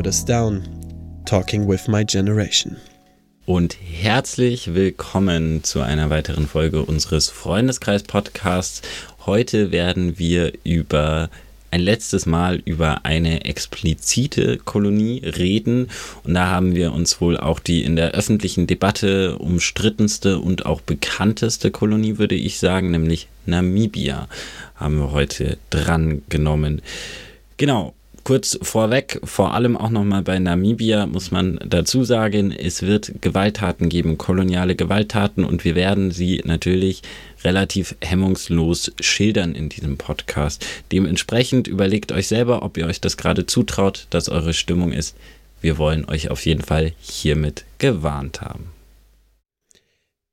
put us down. Talking with my generation. Und herzlich willkommen zu einer weiteren Folge unseres Freundeskreis-Podcasts. Heute werden wir über ein letztes Mal über eine explizite Kolonie reden. Und da haben wir uns wohl auch die in der öffentlichen Debatte umstrittenste und auch bekannteste Kolonie, würde ich sagen, nämlich Namibia, haben wir heute dran genommen. Genau, kurz vorweg, vor allem auch nochmal bei Namibia muss man dazu sagen, es wird Gewalttaten geben, koloniale Gewalttaten und wir werden sie natürlich relativ hemmungslos schildern in diesem Podcast. Dementsprechend überlegt euch selber, ob ihr euch das gerade zutraut, dass eure Stimmung ist. Wir wollen euch auf jeden Fall hiermit gewarnt haben.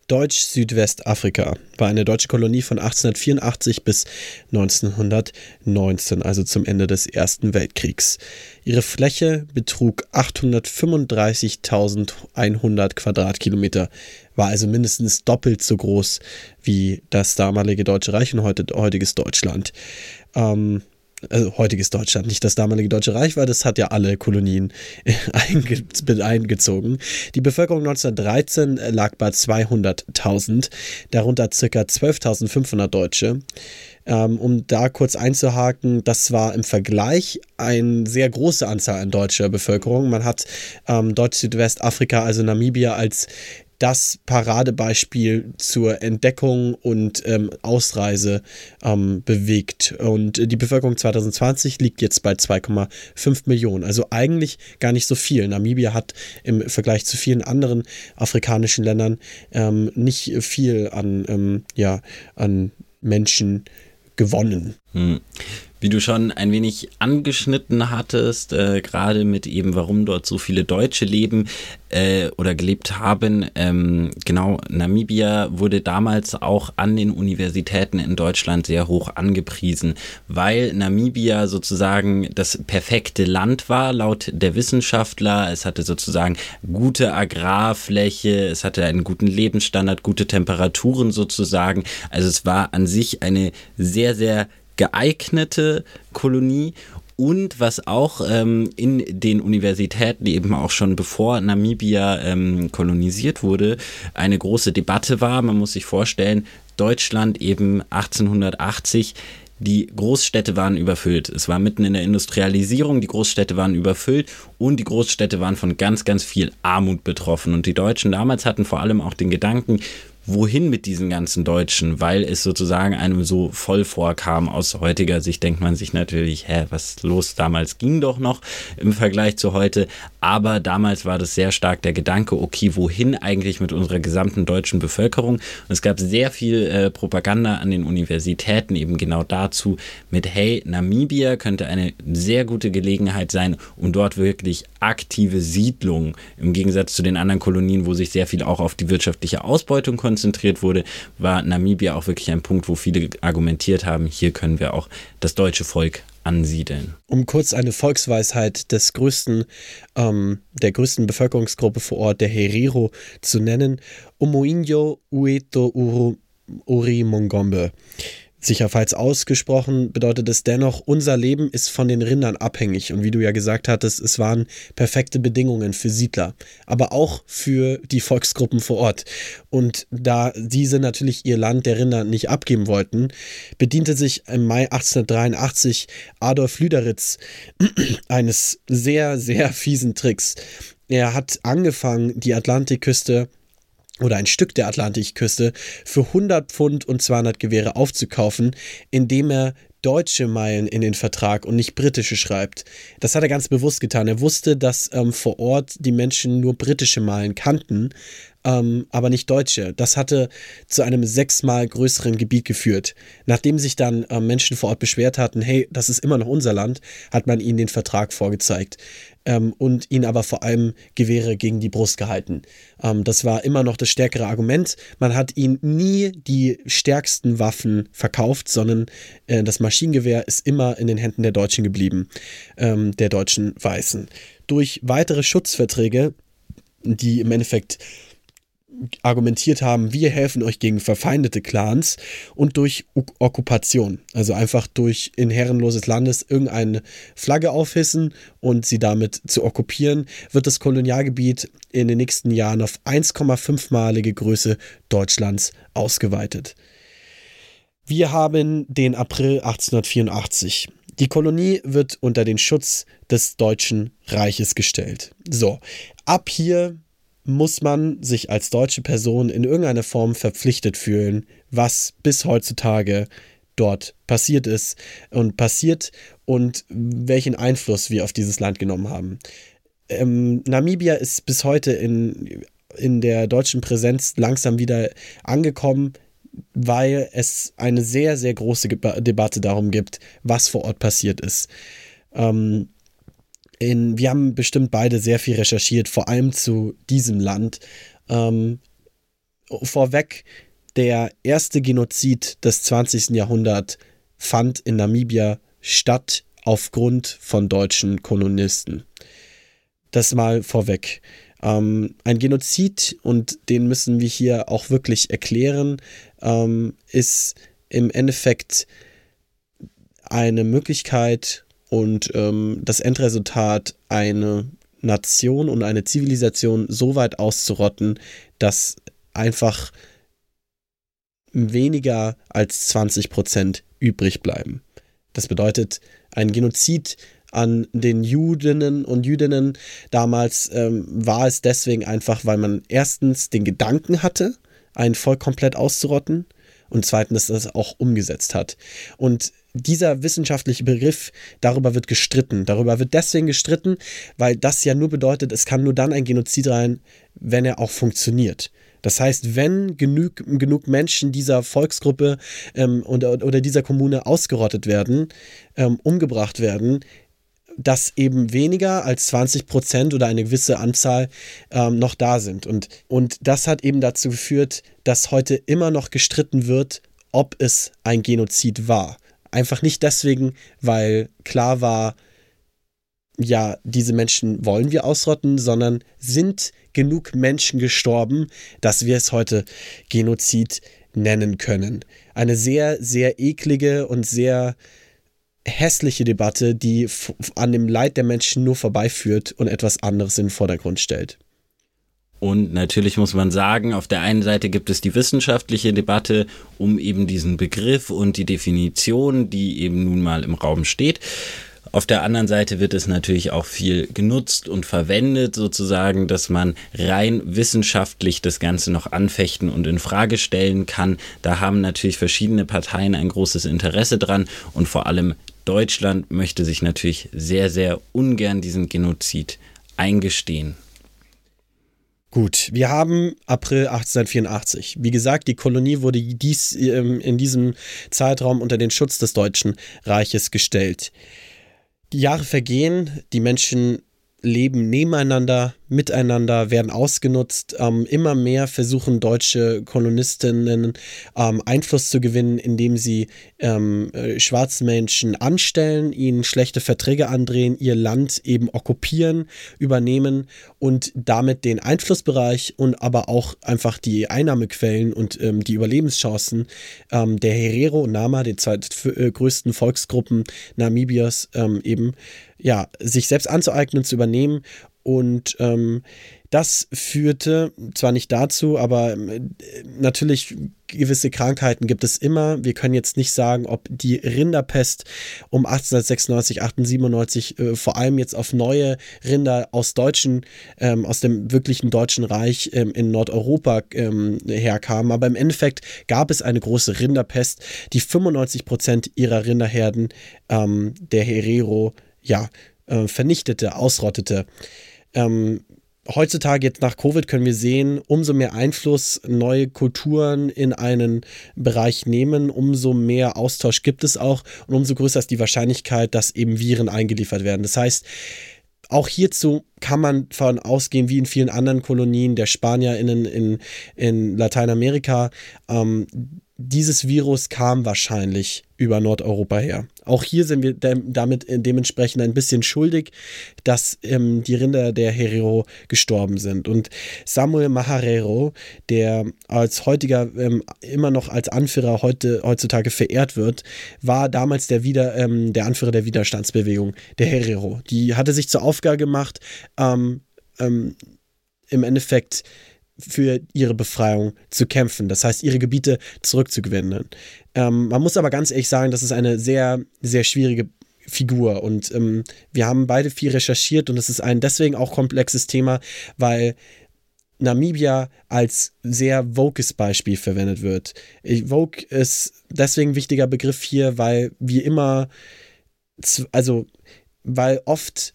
Deutsch-Südwestafrika war eine deutsche Kolonie von 1884 bis 1919, also zum Ende des Ersten Weltkriegs. Ihre Fläche betrug 835.100 Quadratkilometer, war also mindestens doppelt so groß wie das damalige Deutsche Reich und heute, heutiges Deutschland. Ähm, also heutiges Deutschland, nicht das damalige Deutsche Reich war, das hat ja alle Kolonien einge eingezogen. Die Bevölkerung 1913 lag bei 200.000, darunter ca. 12.500 Deutsche. Ähm, um da kurz einzuhaken, das war im Vergleich eine sehr große Anzahl an deutscher Bevölkerung. Man hat ähm, Deutsch-Südwestafrika, also Namibia, als das Paradebeispiel zur Entdeckung und ähm, Ausreise ähm, bewegt. Und die Bevölkerung 2020 liegt jetzt bei 2,5 Millionen. Also eigentlich gar nicht so viel. Namibia hat im Vergleich zu vielen anderen afrikanischen Ländern ähm, nicht viel an, ähm, ja, an Menschen gewonnen. Hm wie du schon ein wenig angeschnitten hattest, äh, gerade mit eben, warum dort so viele Deutsche leben äh, oder gelebt haben. Ähm, genau, Namibia wurde damals auch an den Universitäten in Deutschland sehr hoch angepriesen, weil Namibia sozusagen das perfekte Land war, laut der Wissenschaftler. Es hatte sozusagen gute Agrarfläche, es hatte einen guten Lebensstandard, gute Temperaturen sozusagen. Also es war an sich eine sehr, sehr geeignete Kolonie und was auch ähm, in den Universitäten eben auch schon bevor Namibia ähm, kolonisiert wurde, eine große Debatte war. Man muss sich vorstellen, Deutschland eben 1880 die Großstädte waren überfüllt. Es war mitten in der Industrialisierung, die Großstädte waren überfüllt und die Großstädte waren von ganz, ganz viel Armut betroffen. Und die Deutschen damals hatten vor allem auch den Gedanken, wohin mit diesen ganzen Deutschen, weil es sozusagen einem so voll vorkam. Aus heutiger Sicht denkt man sich natürlich, hä, was los damals ging doch noch im Vergleich zu heute. Aber damals war das sehr stark der Gedanke, okay, wohin eigentlich mit unserer gesamten deutschen Bevölkerung? Und es gab sehr viel äh, Propaganda an den Universitäten eben genau dazu mit, hey, Namibia könnte eine sehr gute Gelegenheit sein, um dort wirklich aktive Siedlung im Gegensatz zu den anderen Kolonien, wo sich sehr viel auch auf die wirtschaftliche Ausbeutung konzentriert konzentriert wurde, war Namibia auch wirklich ein Punkt, wo viele argumentiert haben, hier können wir auch das deutsche Volk ansiedeln. Um kurz eine Volksweisheit des größten, ähm, der größten Bevölkerungsgruppe vor Ort, der Herero, zu nennen, Omoinyo Ueto Uri Mongombe sicher falls ausgesprochen, bedeutet es dennoch, unser Leben ist von den Rindern abhängig. Und wie du ja gesagt hattest, es waren perfekte Bedingungen für Siedler, aber auch für die Volksgruppen vor Ort. Und da diese natürlich ihr Land der Rinder nicht abgeben wollten, bediente sich im Mai 1883 Adolf Lüderitz eines sehr, sehr fiesen Tricks. Er hat angefangen, die Atlantikküste oder ein Stück der Atlantikküste für 100 Pfund und 200 Gewehre aufzukaufen, indem er deutsche Meilen in den Vertrag und nicht britische schreibt. Das hat er ganz bewusst getan. Er wusste, dass ähm, vor Ort die Menschen nur britische Meilen kannten, ähm, aber nicht deutsche. Das hatte zu einem sechsmal größeren Gebiet geführt. Nachdem sich dann ähm, Menschen vor Ort beschwert hatten, hey, das ist immer noch unser Land, hat man ihnen den Vertrag vorgezeigt ähm, und ihn aber vor allem Gewehre gegen die Brust gehalten. Ähm, das war immer noch das stärkere Argument. Man hat ihnen nie die stärksten Waffen verkauft, sondern äh, das Maschinengewehr ist immer in den Händen der Deutschen geblieben, ähm, der deutschen Weißen. Durch weitere Schutzverträge, die im Endeffekt argumentiert haben, wir helfen euch gegen verfeindete Clans und durch o Okkupation, also einfach durch in herrenloses Landes irgendeine Flagge aufhissen und sie damit zu okkupieren, wird das Kolonialgebiet in den nächsten Jahren auf 1,5-malige Größe Deutschlands ausgeweitet. Wir haben den April 1884. Die Kolonie wird unter den Schutz des Deutschen Reiches gestellt. So, ab hier muss man sich als deutsche Person in irgendeiner Form verpflichtet fühlen, was bis heutzutage dort passiert ist und passiert und welchen Einfluss wir auf dieses Land genommen haben. Ähm, Namibia ist bis heute in, in der deutschen Präsenz langsam wieder angekommen, weil es eine sehr, sehr große Debatte darum gibt, was vor Ort passiert ist. Ähm, in, wir haben bestimmt beide sehr viel recherchiert, vor allem zu diesem Land. Ähm, vorweg, der erste Genozid des 20. Jahrhunderts fand in Namibia statt aufgrund von deutschen Kolonisten. Das mal vorweg. Ähm, ein Genozid, und den müssen wir hier auch wirklich erklären, ähm, ist im Endeffekt eine Möglichkeit und ähm, das Endresultat eine Nation und eine Zivilisation so weit auszurotten, dass einfach weniger als 20 Prozent übrig bleiben. Das bedeutet, ein Genozid an den Judinnen und Jüdinnen damals ähm, war es deswegen einfach, weil man erstens den Gedanken hatte, ein Volk komplett auszurotten und zweitens das auch umgesetzt hat. Und dieser wissenschaftliche Begriff, darüber wird gestritten. Darüber wird deswegen gestritten, weil das ja nur bedeutet, es kann nur dann ein Genozid sein, wenn er auch funktioniert. Das heißt, wenn genug, genug Menschen dieser Volksgruppe ähm, oder, oder dieser Kommune ausgerottet werden, ähm, umgebracht werden, dass eben weniger als 20 Prozent oder eine gewisse Anzahl ähm, noch da sind. Und, und das hat eben dazu geführt, dass heute immer noch gestritten wird, ob es ein Genozid war. Einfach nicht deswegen, weil klar war, ja, diese Menschen wollen wir ausrotten, sondern sind genug Menschen gestorben, dass wir es heute Genozid nennen können. Eine sehr, sehr eklige und sehr hässliche Debatte, die an dem Leid der Menschen nur vorbeiführt und etwas anderes in den Vordergrund stellt. Und natürlich muss man sagen, auf der einen Seite gibt es die wissenschaftliche Debatte um eben diesen Begriff und die Definition, die eben nun mal im Raum steht. Auf der anderen Seite wird es natürlich auch viel genutzt und verwendet, sozusagen, dass man rein wissenschaftlich das Ganze noch anfechten und in Frage stellen kann. Da haben natürlich verschiedene Parteien ein großes Interesse dran und vor allem Deutschland möchte sich natürlich sehr, sehr ungern diesen Genozid eingestehen. Gut, wir haben April 1884. Wie gesagt, die Kolonie wurde dies, ähm, in diesem Zeitraum unter den Schutz des Deutschen Reiches gestellt. Die Jahre vergehen, die Menschen leben nebeneinander, miteinander, werden ausgenutzt. Ähm, immer mehr versuchen deutsche Kolonistinnen ähm, Einfluss zu gewinnen, indem sie ähm, äh, schwarze Menschen anstellen, ihnen schlechte Verträge andrehen, ihr Land eben okkupieren, übernehmen und damit den Einflussbereich und aber auch einfach die Einnahmequellen und ähm, die Überlebenschancen ähm, der Herero und Nama, den zwei äh, größten Volksgruppen Namibias, ähm, eben ja, sich selbst anzueignen, zu übernehmen. Und ähm, das führte zwar nicht dazu, aber äh, natürlich gewisse Krankheiten gibt es immer. Wir können jetzt nicht sagen, ob die Rinderpest um 1896, 1897 äh, vor allem jetzt auf neue Rinder aus deutschen, ähm, aus dem wirklichen deutschen Reich ähm, in Nordeuropa ähm, herkamen. Aber im Endeffekt gab es eine große Rinderpest, die 95 Prozent ihrer Rinderherden ähm, der Herero ja, äh, vernichtete, ausrottete. Ähm, heutzutage jetzt nach Covid können wir sehen, umso mehr Einfluss neue Kulturen in einen Bereich nehmen, umso mehr Austausch gibt es auch und umso größer ist die Wahrscheinlichkeit, dass eben Viren eingeliefert werden. Das heißt, auch hierzu kann man davon ausgehen, wie in vielen anderen Kolonien der SpanierInnen in, in Lateinamerika, ähm, dieses Virus kam wahrscheinlich über Nordeuropa her. Auch hier sind wir damit dementsprechend ein bisschen schuldig, dass ähm, die Rinder der Herero gestorben sind. Und Samuel Maharero, der als heutiger ähm, immer noch als Anführer heute, heutzutage verehrt wird, war damals der, Wider, ähm, der Anführer der Widerstandsbewegung, der Herero. Die hatte sich zur Aufgabe gemacht, ähm, ähm, im Endeffekt für ihre Befreiung zu kämpfen, das heißt ihre Gebiete zurückzugewinnen. Ähm, man muss aber ganz ehrlich sagen, das ist eine sehr, sehr schwierige Figur und ähm, wir haben beide viel recherchiert und es ist ein deswegen auch komplexes Thema, weil Namibia als sehr vokes Beispiel verwendet wird. Vogue ist deswegen ein wichtiger Begriff hier, weil wir immer, also weil oft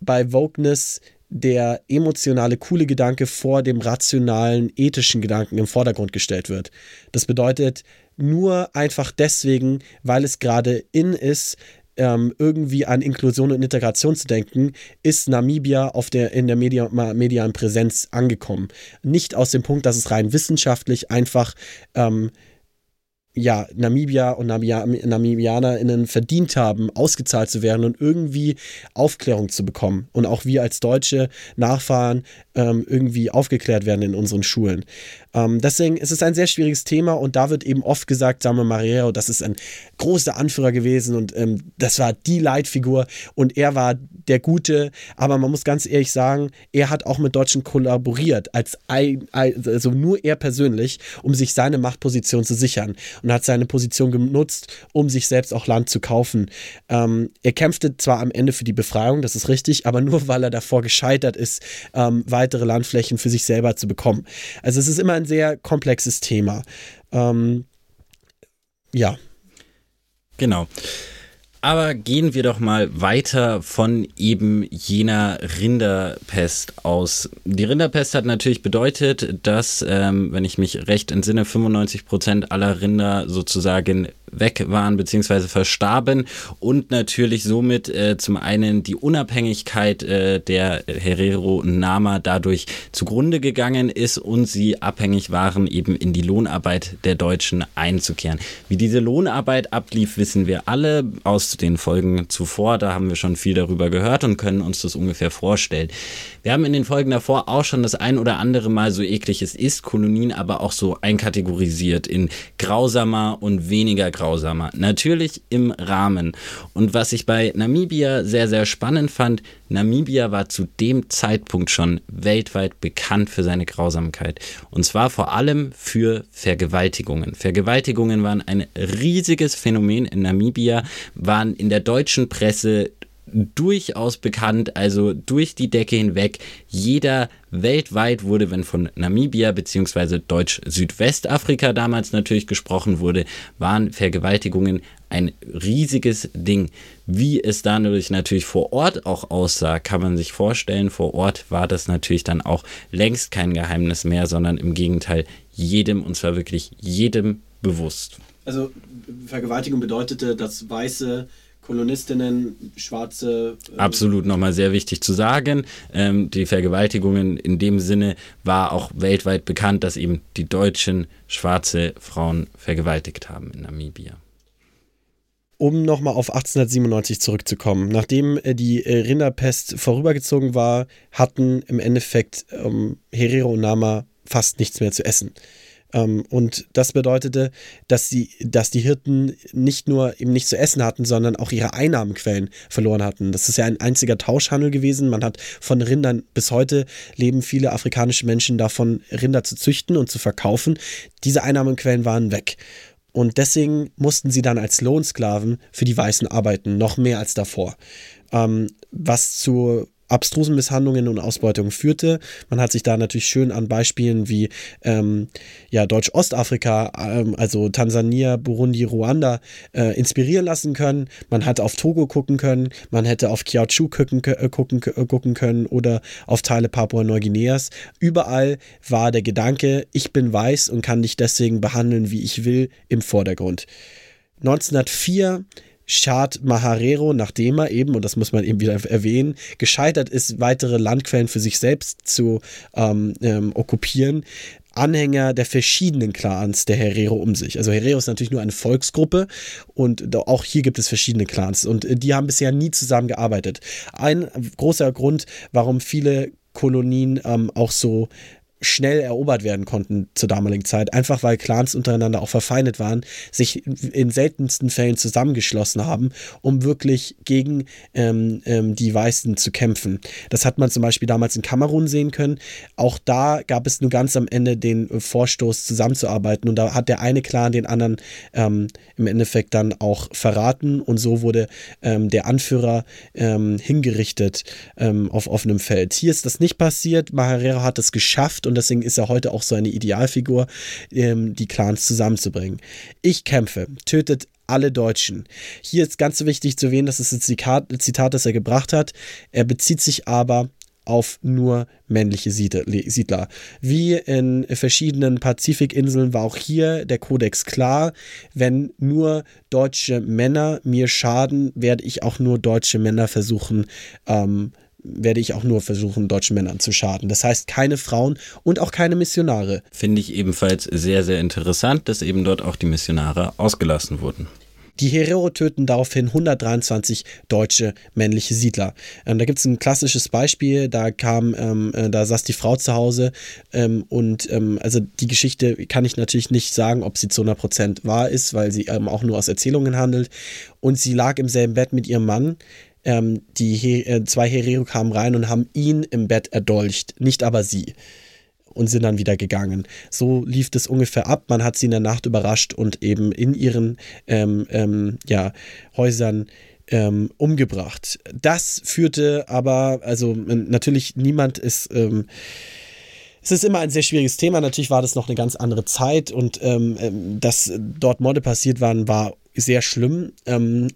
bei Wokeness der emotionale, coole Gedanke vor dem rationalen, ethischen Gedanken im Vordergrund gestellt wird. Das bedeutet, nur einfach deswegen, weil es gerade in ist, ähm, irgendwie an Inklusion und Integration zu denken, ist Namibia auf der, in der Media, medialen Präsenz angekommen. Nicht aus dem Punkt, dass es rein wissenschaftlich einfach ähm, ja, Namibia und Namibia, NamibianerInnen verdient haben, ausgezahlt zu werden und irgendwie Aufklärung zu bekommen. Und auch wir als deutsche Nachfahren ähm, irgendwie aufgeklärt werden in unseren Schulen. Ähm, deswegen ist es ein sehr schwieriges Thema und da wird eben oft gesagt, Samuel Mariero, das ist ein großer Anführer gewesen und ähm, das war die Leitfigur und er war der Gute, aber man muss ganz ehrlich sagen, er hat auch mit Deutschen kollaboriert, als ein, also nur er persönlich, um sich seine Machtposition zu sichern und hat seine Position genutzt, um sich selbst auch Land zu kaufen. Ähm, er kämpfte zwar am Ende für die Befreiung, das ist richtig, aber nur weil er davor gescheitert ist, ähm, weitere Landflächen für sich selber zu bekommen. Also es ist immer ein sehr komplexes Thema. Ähm, ja. Genau. Aber gehen wir doch mal weiter von eben jener Rinderpest aus. Die Rinderpest hat natürlich bedeutet, dass, ähm, wenn ich mich recht entsinne, 95 Prozent aller Rinder sozusagen weg waren bzw. verstarben und natürlich somit äh, zum einen die Unabhängigkeit äh, der Herero Nama dadurch zugrunde gegangen ist und sie abhängig waren, eben in die Lohnarbeit der Deutschen einzukehren. Wie diese Lohnarbeit ablief, wissen wir alle aus den Folgen zuvor. Da haben wir schon viel darüber gehört und können uns das ungefähr vorstellen. Wir haben in den Folgen davor auch schon das ein oder andere Mal so eklig es ist, Kolonien aber auch so einkategorisiert in grausamer und weniger grausamer. Natürlich im Rahmen. Und was ich bei Namibia sehr, sehr spannend fand, Namibia war zu dem Zeitpunkt schon weltweit bekannt für seine Grausamkeit. Und zwar vor allem für Vergewaltigungen. Vergewaltigungen waren ein riesiges Phänomen in Namibia, waren in der deutschen Presse durchaus bekannt, also durch die Decke hinweg. Jeder weltweit wurde, wenn von Namibia bzw. Deutsch-Südwestafrika damals natürlich gesprochen wurde, waren Vergewaltigungen ein riesiges Ding. Wie es dadurch natürlich vor Ort auch aussah, kann man sich vorstellen. Vor Ort war das natürlich dann auch längst kein Geheimnis mehr, sondern im Gegenteil jedem, und zwar wirklich jedem bewusst. Also Vergewaltigung bedeutete, dass weiße Kolonistinnen, schwarze. Äh Absolut, nochmal sehr wichtig zu sagen. Ähm, die Vergewaltigungen in dem Sinne war auch weltweit bekannt, dass eben die Deutschen schwarze Frauen vergewaltigt haben in Namibia um nochmal auf 1897 zurückzukommen. Nachdem äh, die äh, Rinderpest vorübergezogen war, hatten im Endeffekt ähm, Herero und Nama fast nichts mehr zu essen. Ähm, und das bedeutete, dass, sie, dass die Hirten nicht nur eben nichts zu essen hatten, sondern auch ihre Einnahmenquellen verloren hatten. Das ist ja ein einziger Tauschhandel gewesen. Man hat von Rindern bis heute leben viele afrikanische Menschen davon, Rinder zu züchten und zu verkaufen. Diese Einnahmenquellen waren weg. Und deswegen mussten sie dann als Lohnsklaven für die Weißen arbeiten, noch mehr als davor. Ähm, was zu abstrusen Misshandlungen und Ausbeutungen führte. Man hat sich da natürlich schön an Beispielen wie ähm, ja, Deutsch-Ostafrika, ähm, also Tansania, Burundi, Ruanda, äh, inspirieren lassen können. Man hat auf Togo gucken können, man hätte auf Kiautschou gucken, äh, gucken, äh, gucken können oder auf Teile Papua-Neuguineas. Überall war der Gedanke, ich bin weiß und kann dich deswegen behandeln, wie ich will, im Vordergrund. 1904 Chad Maharero, nachdem er eben, und das muss man eben wieder erwähnen, gescheitert ist, weitere Landquellen für sich selbst zu ähm, ähm, okkupieren, Anhänger der verschiedenen Clans der Herero um sich. Also Herero ist natürlich nur eine Volksgruppe und auch hier gibt es verschiedene Clans und äh, die haben bisher nie zusammengearbeitet. Ein großer Grund, warum viele Kolonien ähm, auch so schnell erobert werden konnten zur damaligen Zeit, einfach weil Clans untereinander auch verfeindet waren, sich in seltensten Fällen zusammengeschlossen haben, um wirklich gegen ähm, ähm, die Weißen zu kämpfen. Das hat man zum Beispiel damals in Kamerun sehen können. Auch da gab es nur ganz am Ende den Vorstoß zusammenzuarbeiten und da hat der eine Clan den anderen ähm, im Endeffekt dann auch verraten und so wurde ähm, der Anführer ähm, hingerichtet ähm, auf offenem Feld. Hier ist das nicht passiert. Maharero hat es geschafft und deswegen ist er heute auch so eine Idealfigur, ähm, die Clans zusammenzubringen. Ich kämpfe, tötet alle Deutschen. Hier ist ganz wichtig zu erwähnen, das ist ein Zitat, das er gebracht hat. Er bezieht sich aber auf nur männliche Siedler. Wie in verschiedenen Pazifikinseln war auch hier der Kodex klar. Wenn nur deutsche Männer mir schaden, werde ich auch nur deutsche Männer versuchen ähm, werde ich auch nur versuchen, deutschen Männern zu schaden. Das heißt, keine Frauen und auch keine Missionare. Finde ich ebenfalls sehr, sehr interessant, dass eben dort auch die Missionare ausgelassen wurden. Die Herero töten daraufhin 123 deutsche männliche Siedler. Ähm, da gibt es ein klassisches Beispiel, da kam, ähm, äh, da saß die Frau zu Hause ähm, und ähm, also die Geschichte kann ich natürlich nicht sagen, ob sie zu 100% wahr ist, weil sie ähm, auch nur aus Erzählungen handelt. Und sie lag im selben Bett mit ihrem Mann ähm, die He äh, zwei Herero kamen rein und haben ihn im Bett erdolcht, nicht aber sie. Und sind dann wieder gegangen. So lief das ungefähr ab. Man hat sie in der Nacht überrascht und eben in ihren ähm, ähm, ja, Häusern ähm, umgebracht. Das führte aber, also natürlich niemand ist. Ähm, es ist immer ein sehr schwieriges Thema. Natürlich war das noch eine ganz andere Zeit und ähm, dass dort Morde passiert waren, war sehr schlimm. Ähm,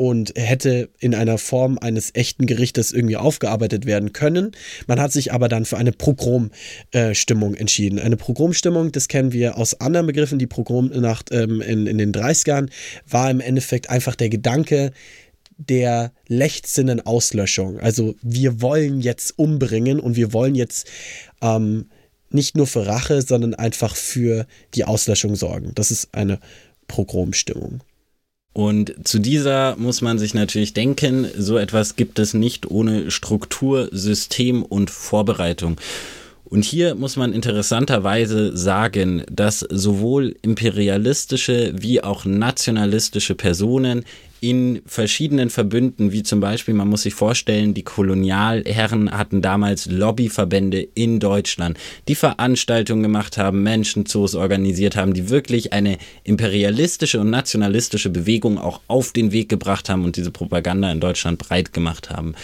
und hätte in einer Form eines echten Gerichtes irgendwie aufgearbeitet werden können. Man hat sich aber dann für eine Progromstimmung äh, entschieden. Eine Progromstimmung, das kennen wir aus anderen Begriffen. Die Progromnacht ähm, in, in den 30ern war im Endeffekt einfach der Gedanke, der Lechtsinnen Auslöschung. Also wir wollen jetzt umbringen und wir wollen jetzt ähm, nicht nur für Rache, sondern einfach für die Auslöschung sorgen. Das ist eine Progromstimmung. Und zu dieser muss man sich natürlich denken, so etwas gibt es nicht ohne Struktur, System und Vorbereitung. Und hier muss man interessanterweise sagen, dass sowohl imperialistische wie auch nationalistische Personen in verschiedenen Verbünden, wie zum Beispiel, man muss sich vorstellen, die Kolonialherren hatten damals Lobbyverbände in Deutschland, die Veranstaltungen gemacht haben, Menschenzoos organisiert haben, die wirklich eine imperialistische und nationalistische Bewegung auch auf den Weg gebracht haben und diese Propaganda in Deutschland breit gemacht haben.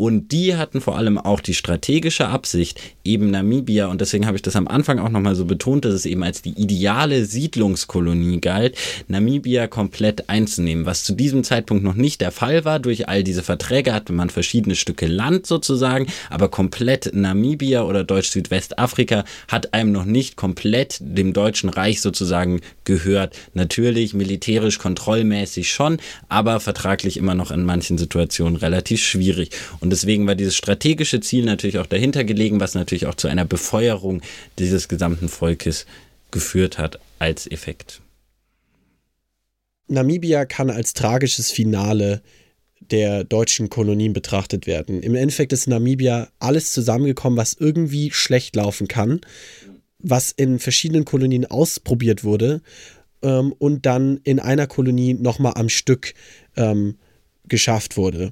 Und die hatten vor allem auch die strategische Absicht, eben Namibia, und deswegen habe ich das am Anfang auch nochmal so betont, dass es eben als die ideale Siedlungskolonie galt, Namibia komplett einzunehmen, was zu diesem Zeitpunkt noch nicht der Fall war. Durch all diese Verträge hatte man verschiedene Stücke Land sozusagen, aber komplett Namibia oder Deutsch-Südwestafrika hat einem noch nicht komplett dem Deutschen Reich sozusagen gehört. Natürlich militärisch, kontrollmäßig schon, aber vertraglich immer noch in manchen Situationen relativ schwierig. Und und deswegen war dieses strategische Ziel natürlich auch dahinter gelegen, was natürlich auch zu einer Befeuerung dieses gesamten Volkes geführt hat als Effekt. Namibia kann als tragisches Finale der deutschen Kolonien betrachtet werden. Im Endeffekt ist Namibia alles zusammengekommen, was irgendwie schlecht laufen kann, was in verschiedenen Kolonien ausprobiert wurde ähm, und dann in einer Kolonie nochmal am Stück ähm, geschafft wurde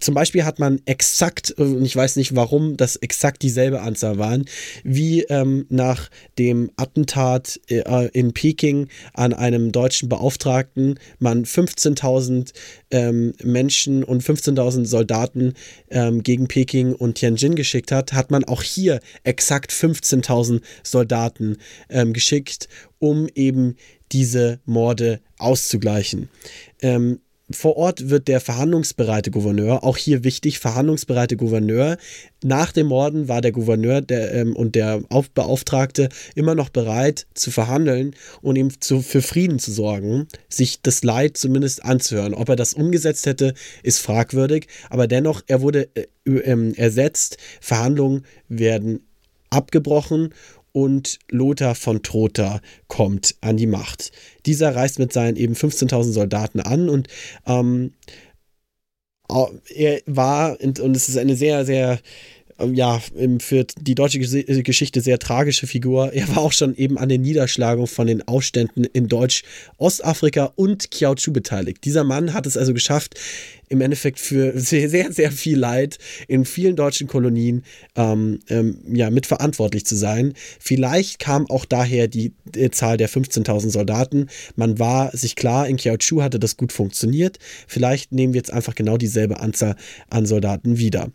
zum Beispiel hat man exakt, und ich weiß nicht warum das exakt dieselbe Anzahl waren, wie ähm, nach dem Attentat äh, in Peking an einem deutschen Beauftragten man 15.000 ähm, Menschen und 15.000 Soldaten ähm, gegen Peking und Tianjin geschickt hat, hat man auch hier exakt 15.000 Soldaten ähm, geschickt, um eben diese Morde auszugleichen. Ähm, vor Ort wird der verhandlungsbereite Gouverneur, auch hier wichtig, verhandlungsbereite Gouverneur. Nach dem Morden war der Gouverneur der, ähm, und der Beauftragte immer noch bereit zu verhandeln und ihm zu, für Frieden zu sorgen, sich das Leid zumindest anzuhören. Ob er das umgesetzt hätte, ist fragwürdig, aber dennoch, er wurde äh, äh, ersetzt. Verhandlungen werden abgebrochen und Lothar von Trotha kommt an die Macht. Dieser reist mit seinen eben 15.000 Soldaten an und ähm, er war, und es ist eine sehr, sehr ja, für die deutsche Geschichte sehr tragische Figur. Er war auch schon eben an der Niederschlagung von den Aufständen in Deutsch-Ostafrika und Kiaochu beteiligt. Dieser Mann hat es also geschafft, im Endeffekt für sehr, sehr, sehr viel Leid in vielen deutschen Kolonien ähm, ähm, ja, mitverantwortlich zu sein. Vielleicht kam auch daher die, die Zahl der 15.000 Soldaten. Man war sich klar, in Kiaochu hatte das gut funktioniert. Vielleicht nehmen wir jetzt einfach genau dieselbe Anzahl an Soldaten wieder.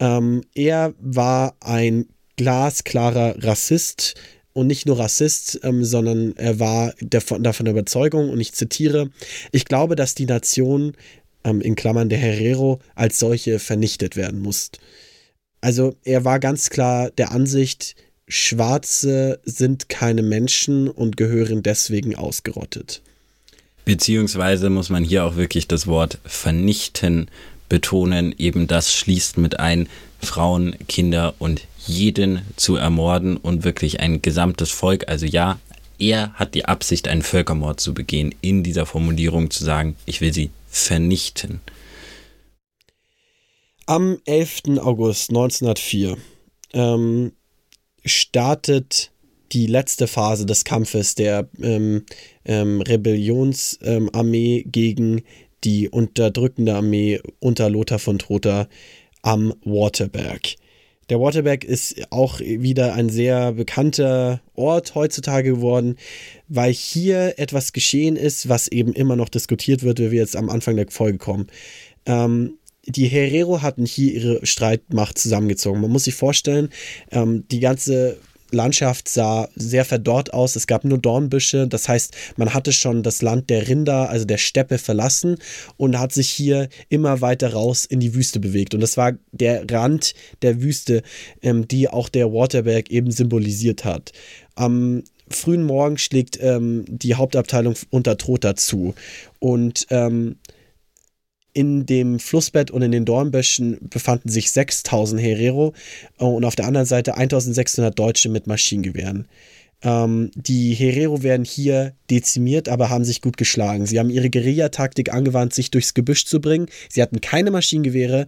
Ähm, er war ein glasklarer Rassist und nicht nur Rassist, ähm, sondern er war davon, davon der Überzeugung, und ich zitiere, ich glaube, dass die Nation, ähm, in Klammern der Herero, als solche vernichtet werden muss. Also er war ganz klar der Ansicht, Schwarze sind keine Menschen und gehören deswegen ausgerottet. Beziehungsweise muss man hier auch wirklich das Wort vernichten betonen, eben das schließt mit ein, Frauen, Kinder und jeden zu ermorden und wirklich ein gesamtes Volk. Also ja, er hat die Absicht, einen Völkermord zu begehen, in dieser Formulierung zu sagen, ich will sie vernichten. Am 11. August 1904 ähm, startet die letzte Phase des Kampfes der ähm, ähm, Rebellionsarmee gegen die unterdrückende Armee unter Lothar von Trotha am Waterberg. Der Waterberg ist auch wieder ein sehr bekannter Ort heutzutage geworden, weil hier etwas geschehen ist, was eben immer noch diskutiert wird, wie wir jetzt am Anfang der Folge kommen. Ähm, die Herero hatten hier ihre Streitmacht zusammengezogen. Man muss sich vorstellen, ähm, die ganze Landschaft sah sehr verdorrt aus. Es gab nur Dornbüsche. Das heißt, man hatte schon das Land der Rinder, also der Steppe, verlassen und hat sich hier immer weiter raus in die Wüste bewegt. Und das war der Rand der Wüste, ähm, die auch der Waterberg eben symbolisiert hat. Am frühen Morgen schlägt ähm, die Hauptabteilung unter Trotha zu. Und ähm, in dem Flussbett und in den Dornböschen befanden sich 6000 Herero äh, und auf der anderen Seite 1600 Deutsche mit Maschinengewehren. Ähm, die Herero werden hier dezimiert, aber haben sich gut geschlagen. Sie haben ihre Guerillataktik angewandt, sich durchs Gebüsch zu bringen. Sie hatten keine Maschinengewehre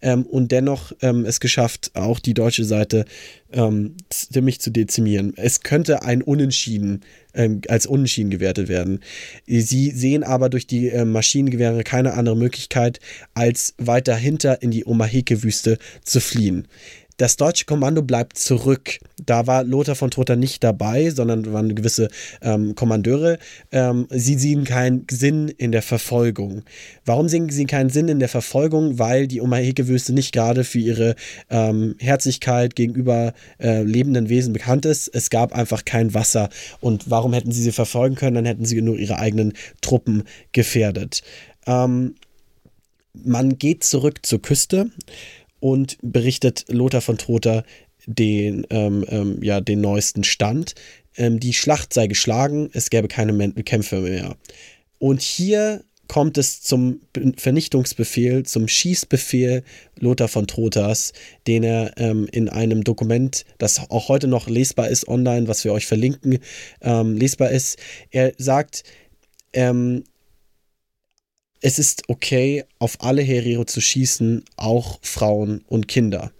ähm, und dennoch ähm, es geschafft, auch die deutsche Seite ähm, ziemlich zu dezimieren. Es könnte ein Unentschieden ähm, als Unentschieden gewertet werden. Sie sehen aber durch die äh, Maschinengewehre keine andere Möglichkeit, als weiter hinter in die Omaheke-Wüste zu fliehen. Das deutsche Kommando bleibt zurück. Da war Lothar von Trotha nicht dabei, sondern waren gewisse ähm, Kommandeure. Ähm, sie sehen keinen Sinn in der Verfolgung. Warum sehen sie keinen Sinn in der Verfolgung? Weil die Omaheke-Wüste nicht gerade für ihre ähm, Herzlichkeit gegenüber äh, lebenden Wesen bekannt ist. Es gab einfach kein Wasser. Und warum hätten sie sie verfolgen können? Dann hätten sie nur ihre eigenen Truppen gefährdet. Ähm, man geht zurück zur Küste und berichtet Lothar von Trotha den, ähm, ähm, ja, den neuesten Stand. Ähm, die Schlacht sei geschlagen, es gäbe keine Kämpfe mehr. Und hier kommt es zum Vernichtungsbefehl, zum Schießbefehl Lothar von Trothas, den er ähm, in einem Dokument, das auch heute noch lesbar ist online, was wir euch verlinken, ähm, lesbar ist. Er sagt, ähm, es ist okay, auf alle Herero zu schießen, auch Frauen und Kinder.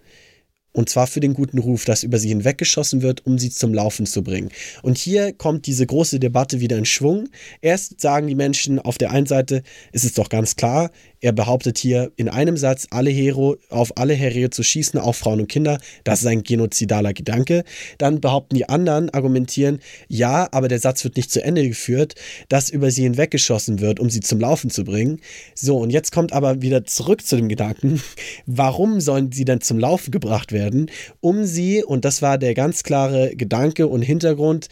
Und zwar für den guten Ruf, dass über sie hinweggeschossen wird, um sie zum Laufen zu bringen. Und hier kommt diese große Debatte wieder in Schwung. Erst sagen die Menschen auf der einen Seite, es ist doch ganz klar, er behauptet hier in einem Satz, alle Hero, auf alle Herero zu schießen, auch Frauen und Kinder. Das ist ein genozidaler Gedanke. Dann behaupten die anderen, argumentieren, ja, aber der Satz wird nicht zu Ende geführt, dass über sie hinweggeschossen wird, um sie zum Laufen zu bringen. So, und jetzt kommt aber wieder zurück zu dem Gedanken, warum sollen sie denn zum Laufen gebracht werden? Um sie, und das war der ganz klare Gedanke und Hintergrund,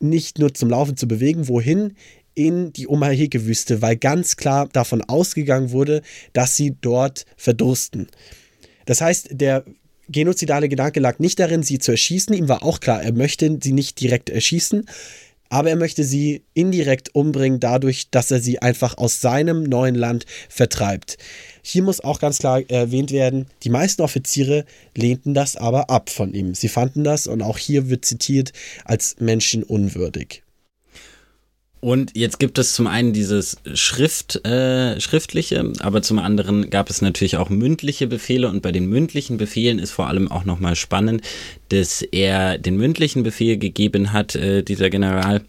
nicht nur zum Laufen zu bewegen, wohin? In die Omaheke-Wüste, weil ganz klar davon ausgegangen wurde, dass sie dort verdursten. Das heißt, der genozidale Gedanke lag nicht darin, sie zu erschießen. Ihm war auch klar, er möchte sie nicht direkt erschießen, aber er möchte sie indirekt umbringen, dadurch, dass er sie einfach aus seinem neuen Land vertreibt. Hier muss auch ganz klar erwähnt werden, die meisten Offiziere lehnten das aber ab von ihm. Sie fanden das, und auch hier wird zitiert, als menschenunwürdig. Und jetzt gibt es zum einen dieses Schrift, äh, schriftliche, aber zum anderen gab es natürlich auch mündliche Befehle. Und bei den mündlichen Befehlen ist vor allem auch nochmal spannend, dass er den mündlichen Befehl gegeben hat, äh, dieser General,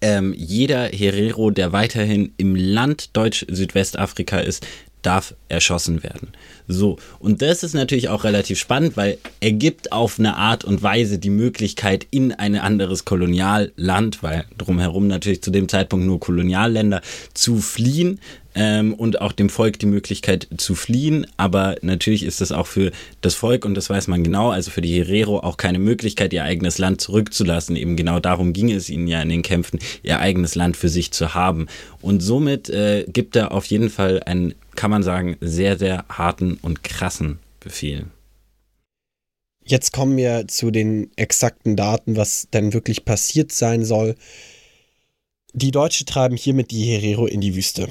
ähm, jeder Herero, der weiterhin im Land Deutsch-Südwestafrika ist, darf erschossen werden. So, und das ist natürlich auch relativ spannend, weil er gibt auf eine Art und Weise die Möglichkeit in ein anderes Kolonialland, weil drumherum natürlich zu dem Zeitpunkt nur Kolonialländer, zu fliehen ähm, und auch dem Volk die Möglichkeit zu fliehen. Aber natürlich ist das auch für das Volk, und das weiß man genau, also für die Herero auch keine Möglichkeit, ihr eigenes Land zurückzulassen. Eben genau darum ging es ihnen ja in den Kämpfen, ihr eigenes Land für sich zu haben. Und somit äh, gibt er auf jeden Fall einen, kann man sagen, sehr, sehr harten und krassen Befehl. Jetzt kommen wir zu den exakten Daten, was denn wirklich passiert sein soll. Die Deutschen treiben hiermit die Herero in die Wüste.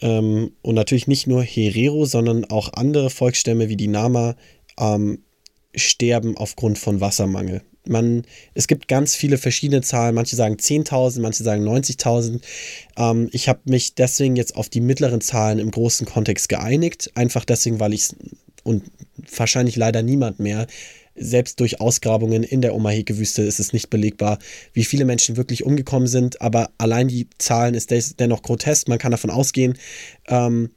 Ähm, und natürlich nicht nur Herero, sondern auch andere Volksstämme wie die Nama ähm, sterben aufgrund von Wassermangel. Man, es gibt ganz viele verschiedene Zahlen. Manche sagen 10.000, manche sagen 90.000. Ähm, ich habe mich deswegen jetzt auf die mittleren Zahlen im großen Kontext geeinigt. Einfach deswegen, weil ich und wahrscheinlich leider niemand mehr selbst durch Ausgrabungen in der Omaheke-Wüste ist es nicht belegbar, wie viele Menschen wirklich umgekommen sind. Aber allein die Zahlen ist dennoch grotesk. Man kann davon ausgehen, ähm,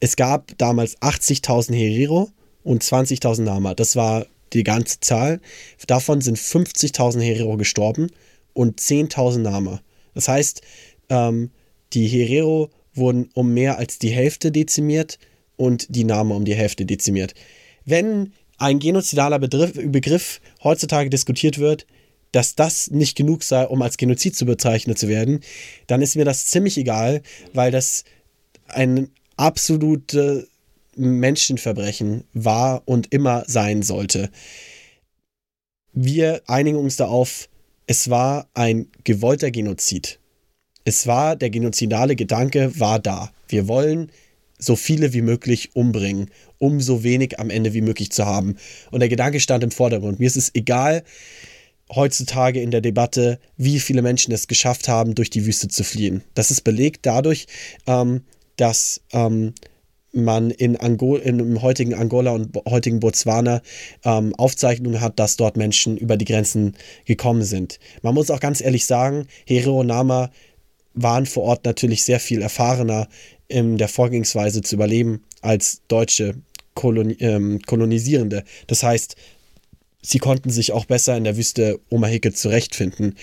es gab damals 80.000 Herero und 20.000 Nama. Das war die ganze Zahl. Davon sind 50.000 Herero gestorben und 10.000 Nama. Das heißt, ähm, die Herero wurden um mehr als die Hälfte dezimiert und die Nama um die Hälfte dezimiert. Wenn ein genozidaler Begriff, Begriff heutzutage diskutiert wird, dass das nicht genug sei, um als Genozid zu bezeichnet zu werden, dann ist mir das ziemlich egal, weil das ein absolutes Menschenverbrechen war und immer sein sollte. Wir einigen uns darauf, es war ein gewollter Genozid. Es war, der genozidale Gedanke war da. Wir wollen so viele wie möglich umbringen, um so wenig am Ende wie möglich zu haben. Und der Gedanke stand im Vordergrund. Mir ist es egal, heutzutage in der Debatte, wie viele Menschen es geschafft haben, durch die Wüste zu fliehen. Das ist belegt dadurch, ähm, dass ähm, man in Angol im heutigen Angola und heutigen Botswana ähm, Aufzeichnungen hat, dass dort Menschen über die Grenzen gekommen sind. Man muss auch ganz ehrlich sagen, Herero Nama waren vor Ort natürlich sehr viel erfahrener in der Vorgehensweise zu überleben als deutsche Koloni ähm, Kolonisierende. Das heißt, sie konnten sich auch besser in der Wüste Omaheke zurechtfinden.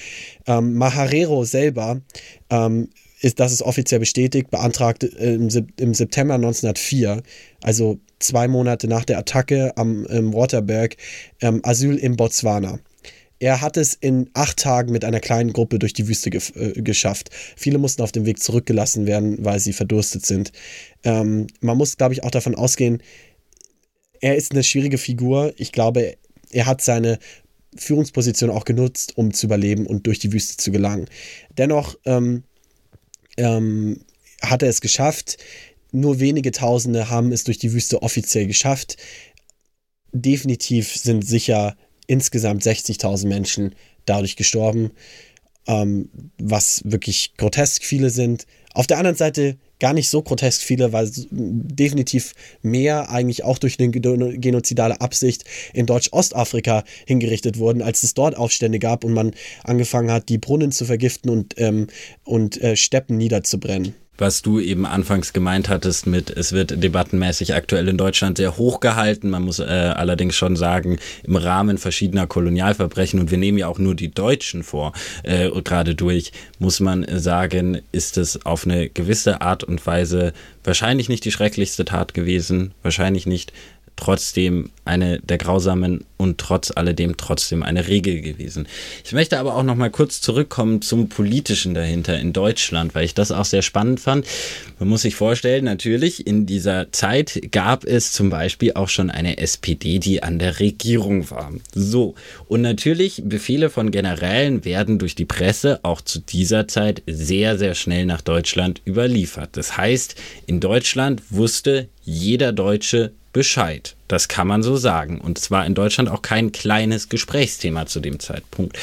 Ähm, Maharero selber ähm, ist, das ist offiziell bestätigt, beantragte äh, im, im, September 1904, also zwei Monate nach der Attacke am Waterberg, ähm, Asyl in Botswana. Er hat es in acht Tagen mit einer kleinen Gruppe durch die Wüste ge äh, geschafft. Viele mussten auf dem Weg zurückgelassen werden, weil sie verdurstet sind. Ähm, man muss, glaube ich, auch davon ausgehen, er ist eine schwierige Figur. Ich glaube, er hat seine Führungsposition auch genutzt, um zu überleben und durch die Wüste zu gelangen. Dennoch ähm, ähm, hat er es geschafft. Nur wenige Tausende haben es durch die Wüste offiziell geschafft. Definitiv sind sicher insgesamt 60.000 Menschen dadurch gestorben, ähm, was wirklich grotesk viele sind. Auf der anderen Seite gar nicht so grotesk viele, weil definitiv mehr eigentlich auch durch eine genozidale Absicht in Deutsch-Ostafrika hingerichtet wurden, als es dort Aufstände gab und man angefangen hat, die Brunnen zu vergiften und, ähm, und äh, Steppen niederzubrennen was du eben anfangs gemeint hattest mit, es wird debattenmäßig aktuell in Deutschland sehr hoch gehalten. Man muss äh, allerdings schon sagen, im Rahmen verschiedener Kolonialverbrechen, und wir nehmen ja auch nur die Deutschen vor, äh, gerade durch, muss man sagen, ist es auf eine gewisse Art und Weise wahrscheinlich nicht die schrecklichste Tat gewesen, wahrscheinlich nicht trotzdem eine der grausamen und trotz alledem trotzdem eine Regel gewesen. Ich möchte aber auch noch mal kurz zurückkommen zum politischen dahinter in Deutschland, weil ich das auch sehr spannend fand. Man muss sich vorstellen, natürlich in dieser Zeit gab es zum Beispiel auch schon eine SPD, die an der Regierung war. So und natürlich Befehle von Generälen werden durch die Presse auch zu dieser Zeit sehr sehr schnell nach Deutschland überliefert. Das heißt, in Deutschland wusste jeder Deutsche Bescheid. Das kann man so sagen. Und es war in Deutschland auch kein kleines Gesprächsthema zu dem Zeitpunkt.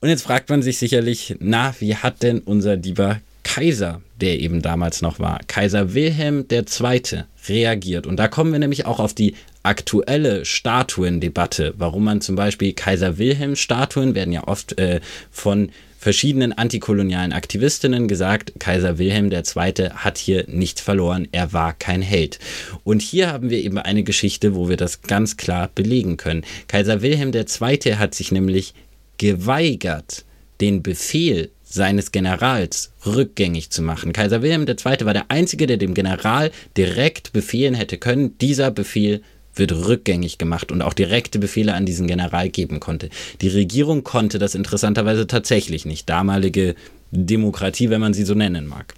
Und jetzt fragt man sich sicherlich, na, wie hat denn unser lieber Kaiser, der eben damals noch war, Kaiser Wilhelm II., reagiert? Und da kommen wir nämlich auch auf die aktuelle Statuendebatte, warum man zum Beispiel Kaiser Wilhelm Statuen werden ja oft äh, von verschiedenen antikolonialen Aktivistinnen gesagt, Kaiser Wilhelm II. hat hier nichts verloren, er war kein Held. Und hier haben wir eben eine Geschichte, wo wir das ganz klar belegen können. Kaiser Wilhelm II. hat sich nämlich geweigert, den Befehl seines Generals rückgängig zu machen. Kaiser Wilhelm II. war der Einzige, der dem General direkt befehlen hätte können, dieser Befehl wird rückgängig gemacht und auch direkte Befehle an diesen General geben konnte. Die Regierung konnte das interessanterweise tatsächlich nicht. Damalige Demokratie, wenn man sie so nennen mag.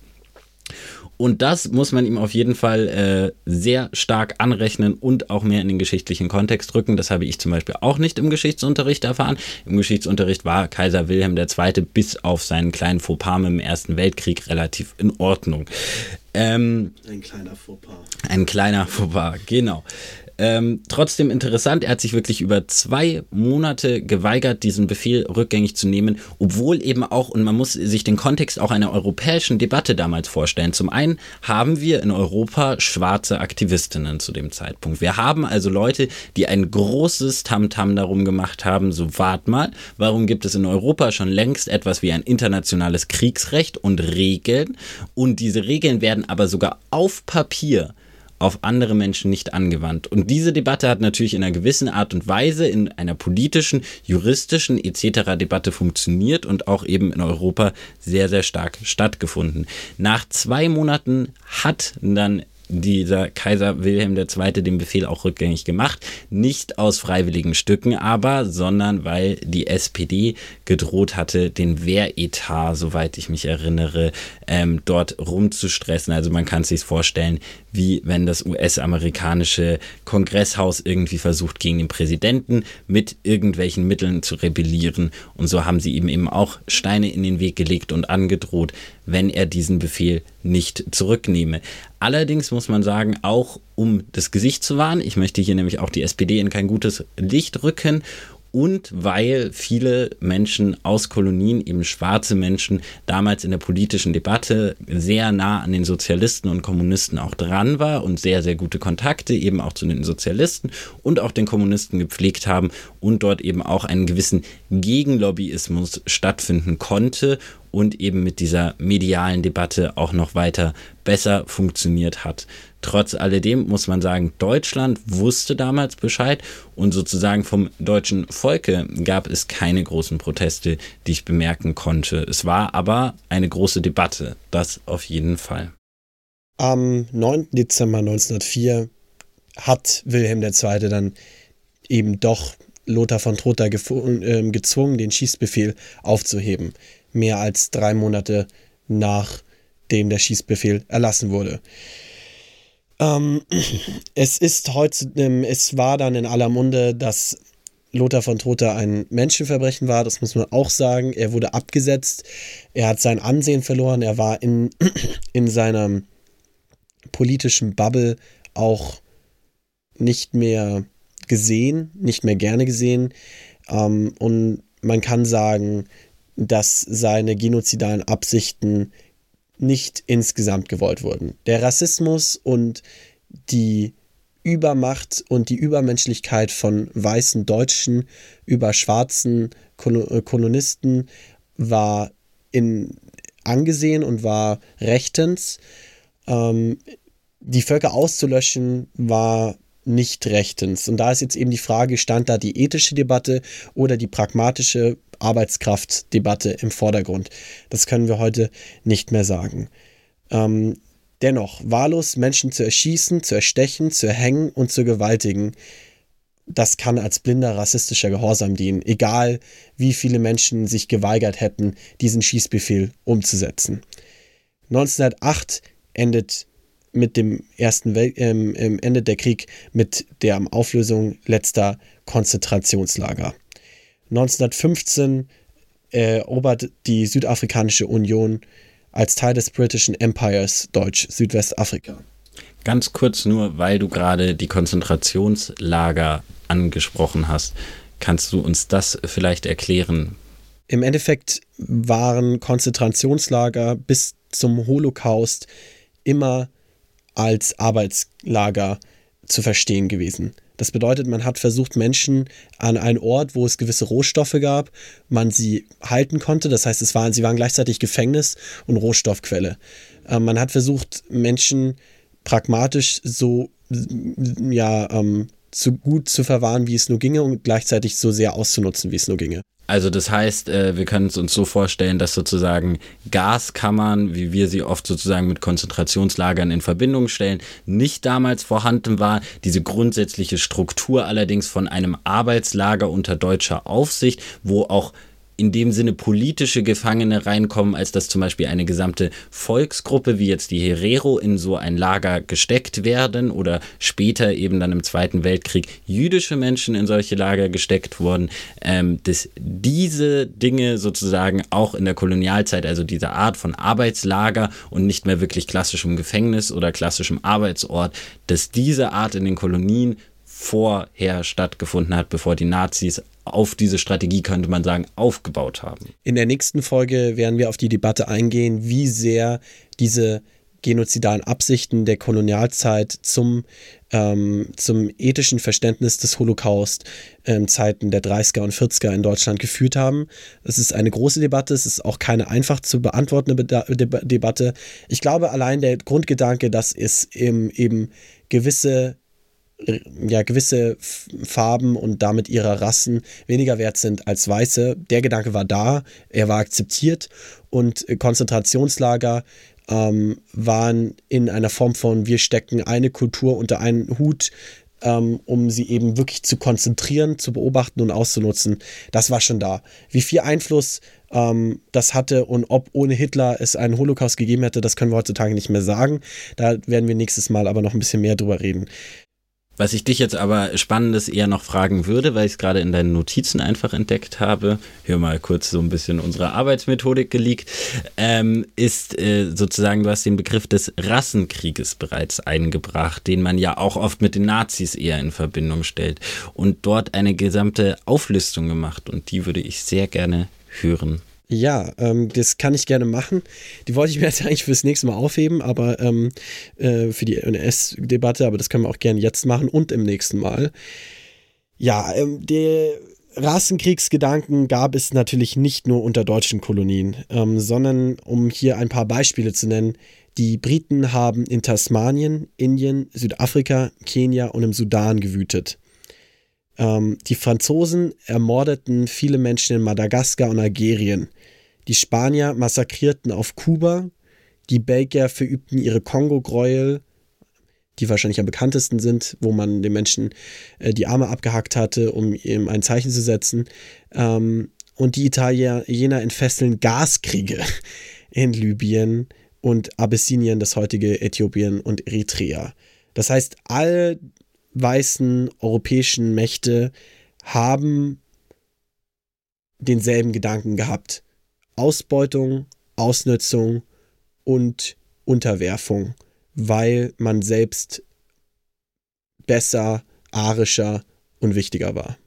Und das muss man ihm auf jeden Fall äh, sehr stark anrechnen und auch mehr in den geschichtlichen Kontext rücken. Das habe ich zum Beispiel auch nicht im Geschichtsunterricht erfahren. Im Geschichtsunterricht war Kaiser Wilhelm II. bis auf seinen kleinen Fauxpas im Ersten Weltkrieg relativ in Ordnung. Ähm, ein kleiner Fauxpas. Ein kleiner Fauxpas, genau. Ähm, trotzdem interessant, er hat sich wirklich über zwei Monate geweigert, diesen Befehl rückgängig zu nehmen, obwohl eben auch, und man muss sich den Kontext auch einer europäischen Debatte damals vorstellen. Zum einen haben wir in Europa schwarze Aktivistinnen zu dem Zeitpunkt. Wir haben also Leute, die ein großes Tamtam -Tam darum gemacht haben, so wart mal, warum gibt es in Europa schon längst etwas wie ein internationales Kriegsrecht und Regeln? Und diese Regeln werden aber sogar auf Papier auf andere Menschen nicht angewandt. Und diese Debatte hat natürlich in einer gewissen Art und Weise in einer politischen, juristischen etc. Debatte funktioniert und auch eben in Europa sehr, sehr stark stattgefunden. Nach zwei Monaten hat dann dieser Kaiser Wilhelm II. den Befehl auch rückgängig gemacht. Nicht aus freiwilligen Stücken aber, sondern weil die SPD gedroht hatte, den Wehretat, soweit ich mich erinnere, ähm, dort rumzustressen. Also man kann sich vorstellen, wie wenn das US-amerikanische Kongresshaus irgendwie versucht, gegen den Präsidenten mit irgendwelchen Mitteln zu rebellieren. Und so haben sie ihm eben auch Steine in den Weg gelegt und angedroht, wenn er diesen Befehl nicht zurücknehme. Allerdings muss man sagen, auch um das Gesicht zu wahren, ich möchte hier nämlich auch die SPD in kein gutes Licht rücken und weil viele Menschen aus Kolonien, eben schwarze Menschen, damals in der politischen Debatte sehr nah an den Sozialisten und Kommunisten auch dran war und sehr, sehr gute Kontakte eben auch zu den Sozialisten und auch den Kommunisten gepflegt haben und dort eben auch einen gewissen Gegenlobbyismus stattfinden konnte und eben mit dieser medialen Debatte auch noch weiter besser funktioniert hat. Trotz alledem muss man sagen, Deutschland wusste damals Bescheid und sozusagen vom deutschen Volke gab es keine großen Proteste, die ich bemerken konnte. Es war aber eine große Debatte, das auf jeden Fall. Am 9. Dezember 1904 hat Wilhelm II. dann eben doch Lothar von Trotha äh, gezwungen, den Schießbefehl aufzuheben mehr als drei Monate nachdem der Schießbefehl erlassen wurde. Ähm, es ist heute, ähm, es war dann in aller Munde, dass Lothar von Trotha ein Menschenverbrechen war, das muss man auch sagen. Er wurde abgesetzt, er hat sein Ansehen verloren, er war in, in seiner politischen Bubble auch nicht mehr gesehen, nicht mehr gerne gesehen. Ähm, und man kann sagen, dass seine genozidalen Absichten nicht insgesamt gewollt wurden. Der Rassismus und die Übermacht und die Übermenschlichkeit von weißen Deutschen über schwarzen äh, Kolonisten war in, angesehen und war rechtens. Ähm, die Völker auszulöschen war nicht rechtens. Und da ist jetzt eben die Frage, stand da die ethische Debatte oder die pragmatische Arbeitskraftdebatte im Vordergrund. Das können wir heute nicht mehr sagen. Ähm, Dennoch, wahllos Menschen zu erschießen, zu erstechen, zu erhängen und zu gewaltigen, das kann als blinder rassistischer Gehorsam dienen, egal wie viele Menschen sich geweigert hätten, diesen Schießbefehl umzusetzen. 1908 endet mit dem ersten Welt, ähm, endet der Krieg mit der Auflösung letzter Konzentrationslager. 1915 erobert die Südafrikanische Union als Teil des britischen Empires Deutsch Südwestafrika. Ganz kurz nur, weil du gerade die Konzentrationslager angesprochen hast. Kannst du uns das vielleicht erklären? Im Endeffekt waren Konzentrationslager bis zum Holocaust immer als Arbeitslager zu verstehen gewesen. Das bedeutet, man hat versucht, Menschen an einen Ort, wo es gewisse Rohstoffe gab, man sie halten konnte. Das heißt, es waren, sie waren gleichzeitig Gefängnis und Rohstoffquelle. Äh, man hat versucht, Menschen pragmatisch so ja, ähm, so gut zu verwahren, wie es nur ginge und gleichzeitig so sehr auszunutzen, wie es nur ginge. Also das heißt, äh, wir können es uns so vorstellen, dass sozusagen Gaskammern, wie wir sie oft sozusagen mit Konzentrationslagern in Verbindung stellen, nicht damals vorhanden war. Diese grundsätzliche Struktur allerdings von einem Arbeitslager unter deutscher Aufsicht, wo auch in dem Sinne politische Gefangene reinkommen, als dass zum Beispiel eine gesamte Volksgruppe wie jetzt die Herero in so ein Lager gesteckt werden oder später eben dann im Zweiten Weltkrieg jüdische Menschen in solche Lager gesteckt wurden, ähm, dass diese Dinge sozusagen auch in der Kolonialzeit, also diese Art von Arbeitslager und nicht mehr wirklich klassischem Gefängnis oder klassischem Arbeitsort, dass diese Art in den Kolonien vorher stattgefunden hat, bevor die Nazis auf diese Strategie, könnte man sagen, aufgebaut haben. In der nächsten Folge werden wir auf die Debatte eingehen, wie sehr diese genozidalen Absichten der Kolonialzeit zum, ähm, zum ethischen Verständnis des Holocaust in Zeiten der 30er und 40er in Deutschland geführt haben. Es ist eine große Debatte, es ist auch keine einfach zu beantwortende Debatte. Ich glaube, allein der Grundgedanke, dass es eben, eben gewisse ja, gewisse Farben und damit ihrer Rassen weniger wert sind als Weiße. Der Gedanke war da, er war akzeptiert und Konzentrationslager ähm, waren in einer Form von, wir stecken eine Kultur unter einen Hut, ähm, um sie eben wirklich zu konzentrieren, zu beobachten und auszunutzen. Das war schon da. Wie viel Einfluss ähm, das hatte und ob ohne Hitler es einen Holocaust gegeben hätte, das können wir heutzutage nicht mehr sagen. Da werden wir nächstes Mal aber noch ein bisschen mehr drüber reden. Was ich dich jetzt aber Spannendes eher noch fragen würde, weil ich es gerade in deinen Notizen einfach entdeckt habe, hier mal kurz so ein bisschen unsere Arbeitsmethodik geleakt, ähm, ist äh, sozusagen, du hast den Begriff des Rassenkrieges bereits eingebracht, den man ja auch oft mit den Nazis eher in Verbindung stellt und dort eine gesamte Auflistung gemacht und die würde ich sehr gerne hören. Ja, ähm, das kann ich gerne machen. Die wollte ich mir jetzt eigentlich fürs nächste Mal aufheben, aber ähm, äh, für die NS-Debatte, aber das können wir auch gerne jetzt machen und im nächsten Mal. Ja, ähm, der Rassenkriegsgedanken gab es natürlich nicht nur unter deutschen Kolonien, ähm, sondern um hier ein paar Beispiele zu nennen, die Briten haben in Tasmanien, Indien, Südafrika, Kenia und im Sudan gewütet. Ähm, die Franzosen ermordeten viele Menschen in Madagaskar und Algerien. Die Spanier massakrierten auf Kuba. Die Belgier verübten ihre Kongo-Gräuel, die wahrscheinlich am bekanntesten sind, wo man den Menschen äh, die Arme abgehackt hatte, um ihm ein Zeichen zu setzen. Ähm, und die Italiener entfesseln Gaskriege in Libyen und Abyssinien, das heutige Äthiopien und Eritrea. Das heißt, alle weißen europäischen Mächte haben denselben Gedanken gehabt. Ausbeutung, Ausnutzung und Unterwerfung, weil man selbst besser, arischer und wichtiger war.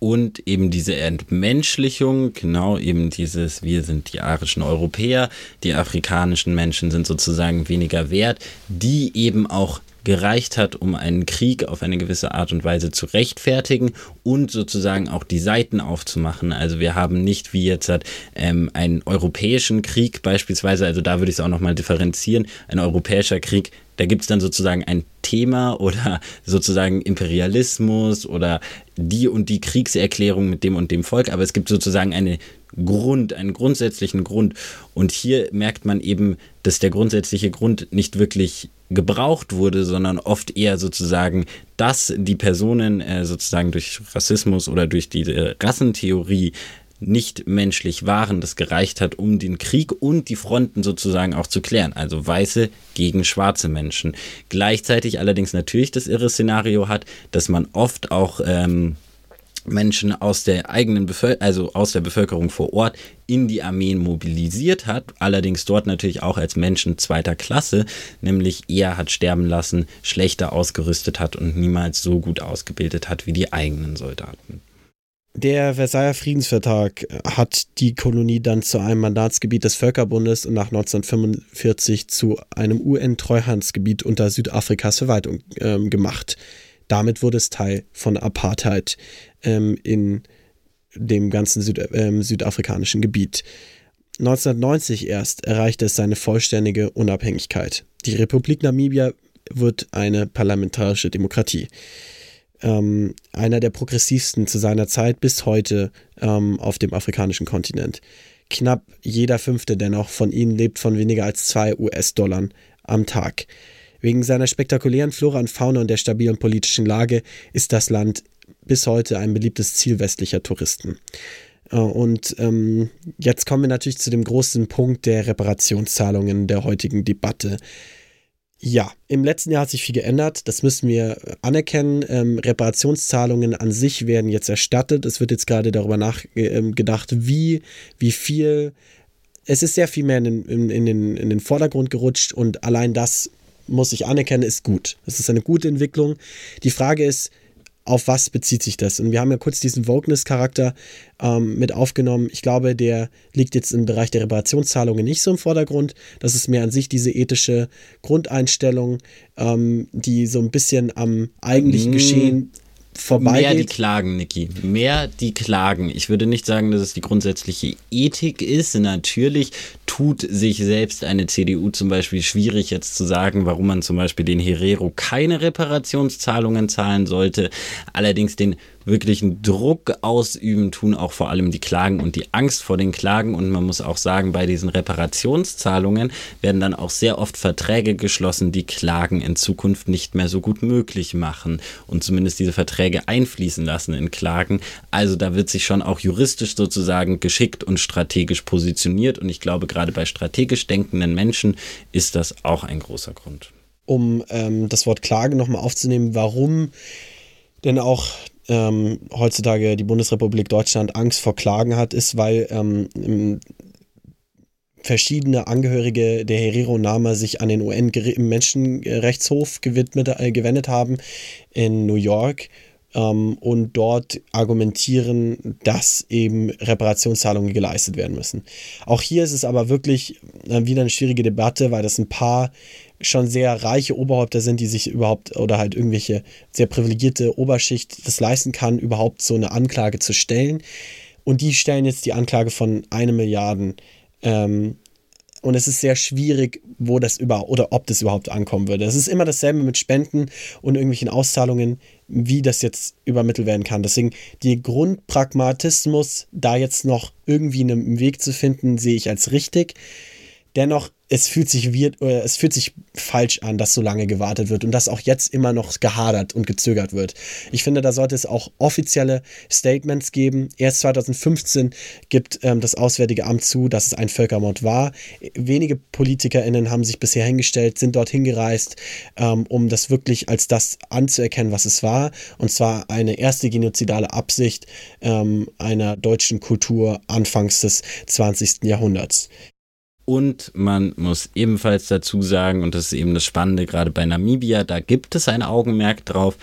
Und eben diese Entmenschlichung, genau eben dieses, wir sind die arischen Europäer, die afrikanischen Menschen sind sozusagen weniger wert, die eben auch gereicht hat, um einen Krieg auf eine gewisse Art und Weise zu rechtfertigen und sozusagen auch die Seiten aufzumachen. Also wir haben nicht wie jetzt hat, ähm, einen europäischen Krieg beispielsweise, also da würde ich es auch nochmal differenzieren, ein europäischer Krieg, da gibt es dann sozusagen ein Thema oder sozusagen Imperialismus oder die und die Kriegserklärung mit dem und dem Volk, aber es gibt sozusagen eine Grund, einen grundsätzlichen Grund. Und hier merkt man eben, dass der grundsätzliche Grund nicht wirklich gebraucht wurde, sondern oft eher sozusagen, dass die Personen äh, sozusagen durch Rassismus oder durch die äh, Rassentheorie nicht menschlich waren, das gereicht hat, um den Krieg und die Fronten sozusagen auch zu klären. Also Weiße gegen schwarze Menschen. Gleichzeitig allerdings natürlich das irre Szenario hat, dass man oft auch ähm, Menschen aus der eigenen Bevölkerung, also aus der Bevölkerung vor Ort in die Armeen mobilisiert hat, allerdings dort natürlich auch als Menschen zweiter Klasse, nämlich eher hat sterben lassen, schlechter ausgerüstet hat und niemals so gut ausgebildet hat wie die eigenen Soldaten. Der Versailler Friedensvertrag hat die Kolonie dann zu einem Mandatsgebiet des Völkerbundes und nach 1945 zu einem UN-Treuhandsgebiet unter Südafrikas Verwaltung äh, gemacht. Damit wurde es Teil von Apartheid ähm, in dem ganzen Süd, ähm, südafrikanischen Gebiet. 1990 erst erreichte es seine vollständige Unabhängigkeit. Die Republik Namibia wird eine parlamentarische Demokratie. Ähm, einer der progressivsten zu seiner Zeit bis heute ähm, auf dem afrikanischen Kontinent. Knapp jeder fünfte dennoch von ihnen lebt von weniger als zwei US-Dollar am Tag. Wegen seiner spektakulären Flora und Fauna und der stabilen politischen Lage ist das Land bis heute ein beliebtes Ziel westlicher Touristen. Äh, und ähm, jetzt kommen wir natürlich zu dem großen Punkt der Reparationszahlungen der heutigen Debatte. Ja, im letzten Jahr hat sich viel geändert. Das müssen wir anerkennen. Ähm, Reparationszahlungen an sich werden jetzt erstattet. Es wird jetzt gerade darüber nachgedacht, ähm, wie, wie viel. Es ist sehr viel mehr in in, in, den, in den Vordergrund gerutscht und allein das muss ich anerkennen, ist gut. Das ist eine gute Entwicklung. Die Frage ist, auf was bezieht sich das? Und wir haben ja kurz diesen Wokeness-Charakter ähm, mit aufgenommen. Ich glaube, der liegt jetzt im Bereich der Reparationszahlungen nicht so im Vordergrund. Das ist mehr an sich diese ethische Grundeinstellung, ähm, die so ein bisschen am eigentlichen mhm. Geschehen vorbeigeht. Mehr die Klagen, Niki. Mehr die Klagen. Ich würde nicht sagen, dass es die grundsätzliche Ethik ist. Natürlich tut sich selbst eine CDU zum Beispiel schwierig, jetzt zu sagen, warum man zum Beispiel den Herero keine Reparationszahlungen zahlen sollte. Allerdings den wirklichen Druck ausüben, tun auch vor allem die Klagen und die Angst vor den Klagen. Und man muss auch sagen, bei diesen Reparationszahlungen werden dann auch sehr oft Verträge geschlossen, die Klagen in Zukunft nicht mehr so gut möglich machen und zumindest diese Verträge einfließen lassen in Klagen. Also da wird sich schon auch juristisch sozusagen geschickt und strategisch positioniert. Und ich glaube, gerade bei strategisch denkenden Menschen ist das auch ein großer Grund. Um ähm, das Wort Klage nochmal aufzunehmen, warum denn auch ähm, heutzutage die Bundesrepublik Deutschland Angst vor Klagen hat, ist, weil ähm, verschiedene Angehörige der Herero Nama sich an den UN-Menschenrechtshof äh, gewendet haben in New York ähm, und dort argumentieren, dass eben Reparationszahlungen geleistet werden müssen. Auch hier ist es aber wirklich äh, wieder eine schwierige Debatte, weil das ein paar schon sehr reiche Oberhäupter sind, die sich überhaupt oder halt irgendwelche sehr privilegierte Oberschicht das leisten kann, überhaupt so eine Anklage zu stellen. Und die stellen jetzt die Anklage von eine Milliarden. Ähm, und es ist sehr schwierig, wo das über oder ob das überhaupt ankommen würde. Es ist immer dasselbe mit Spenden und irgendwelchen Auszahlungen, wie das jetzt übermittelt werden kann. Deswegen die Grundpragmatismus, da jetzt noch irgendwie einen Weg zu finden, sehe ich als richtig. Dennoch es fühlt sich wird, oder es fühlt sich falsch an, dass so lange gewartet wird und dass auch jetzt immer noch gehadert und gezögert wird. Ich finde, da sollte es auch offizielle Statements geben. Erst 2015 gibt ähm, das Auswärtige Amt zu, dass es ein Völkermord war. Wenige PolitikerInnen haben sich bisher hingestellt, sind dorthin gereist, ähm, um das wirklich als das anzuerkennen, was es war. Und zwar eine erste genozidale Absicht ähm, einer deutschen Kultur anfangs des 20. Jahrhunderts. Und man muss ebenfalls dazu sagen, und das ist eben das Spannende gerade bei Namibia, da gibt es ein Augenmerk drauf,